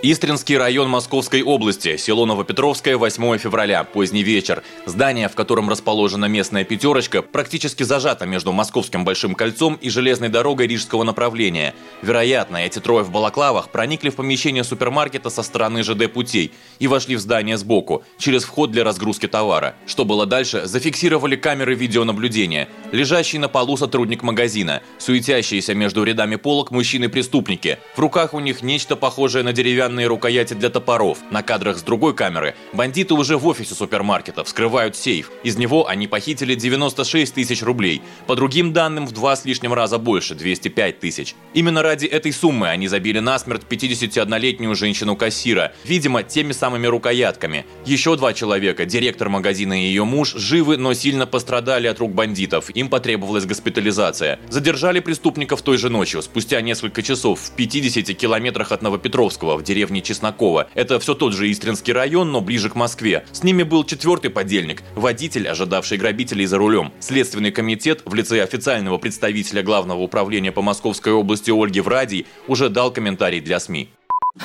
Истринский район Московской области, село Новопетровское, 8 февраля, поздний вечер. Здание, в котором расположена местная пятерочка, практически зажато между Московским Большим кольцом и железной дорогой рижского направления. Вероятно, эти трое в балаклавах проникли в помещение супермаркета со стороны ЖД путей и вошли в здание сбоку, через вход для разгрузки товара. Что было дальше, зафиксировали камеры видеонаблюдения. Лежащий на полу сотрудник магазина, суетящиеся между рядами полок мужчины-преступники. В руках у них нечто похожее на деревянные рукояти для топоров. На кадрах с другой камеры бандиты уже в офисе супермаркета вскрывают сейф. Из него они похитили 96 тысяч рублей. По другим данным, в два с лишним раза больше – 205 тысяч. Именно ради этой суммы они забили насмерть 51-летнюю женщину-кассира, видимо, теми самыми рукоятками. Еще два человека, директор магазина и ее муж, живы, но сильно пострадали от рук бандитов. Им потребовалась госпитализация. Задержали преступников той же ночью, спустя несколько часов, в 50 километрах от Новопетровского, в деревне деревни Чеснокова. Это все тот же Истринский район, но ближе к Москве. С ними был четвертый подельник, водитель, ожидавший грабителей за рулем. Следственный комитет в лице официального представителя Главного управления по Московской области Ольги Врадий уже дал комментарий для СМИ.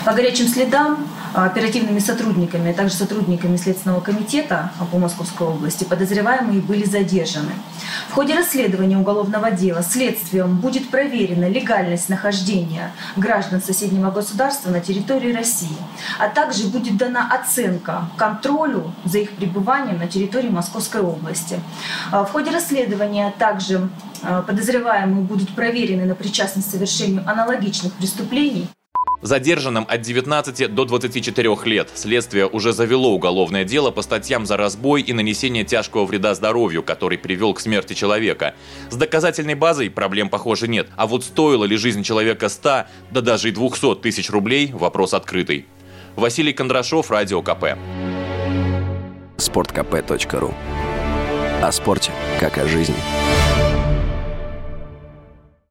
По горячим следам а, оперативными сотрудниками, а также сотрудниками Следственного комитета по Московской области подозреваемые были задержаны. В ходе расследования уголовного дела следствием будет проверена легальность нахождения граждан соседнего государства на территории России, а также будет дана оценка контролю за их пребыванием на территории Московской области. А, в ходе расследования также подозреваемые будут проверены на причастность к совершению аналогичных преступлений. Задержанным от 19 до 24 лет следствие уже завело уголовное дело по статьям за разбой и нанесение тяжкого вреда здоровью, который привел к смерти человека. С доказательной базой проблем, похоже, нет. А вот стоила ли жизнь человека 100, да даже и 200 тысяч рублей – вопрос открытый. Василий Кондрашов, Радио КП. Спорткп.ру О спорте, как о жизни.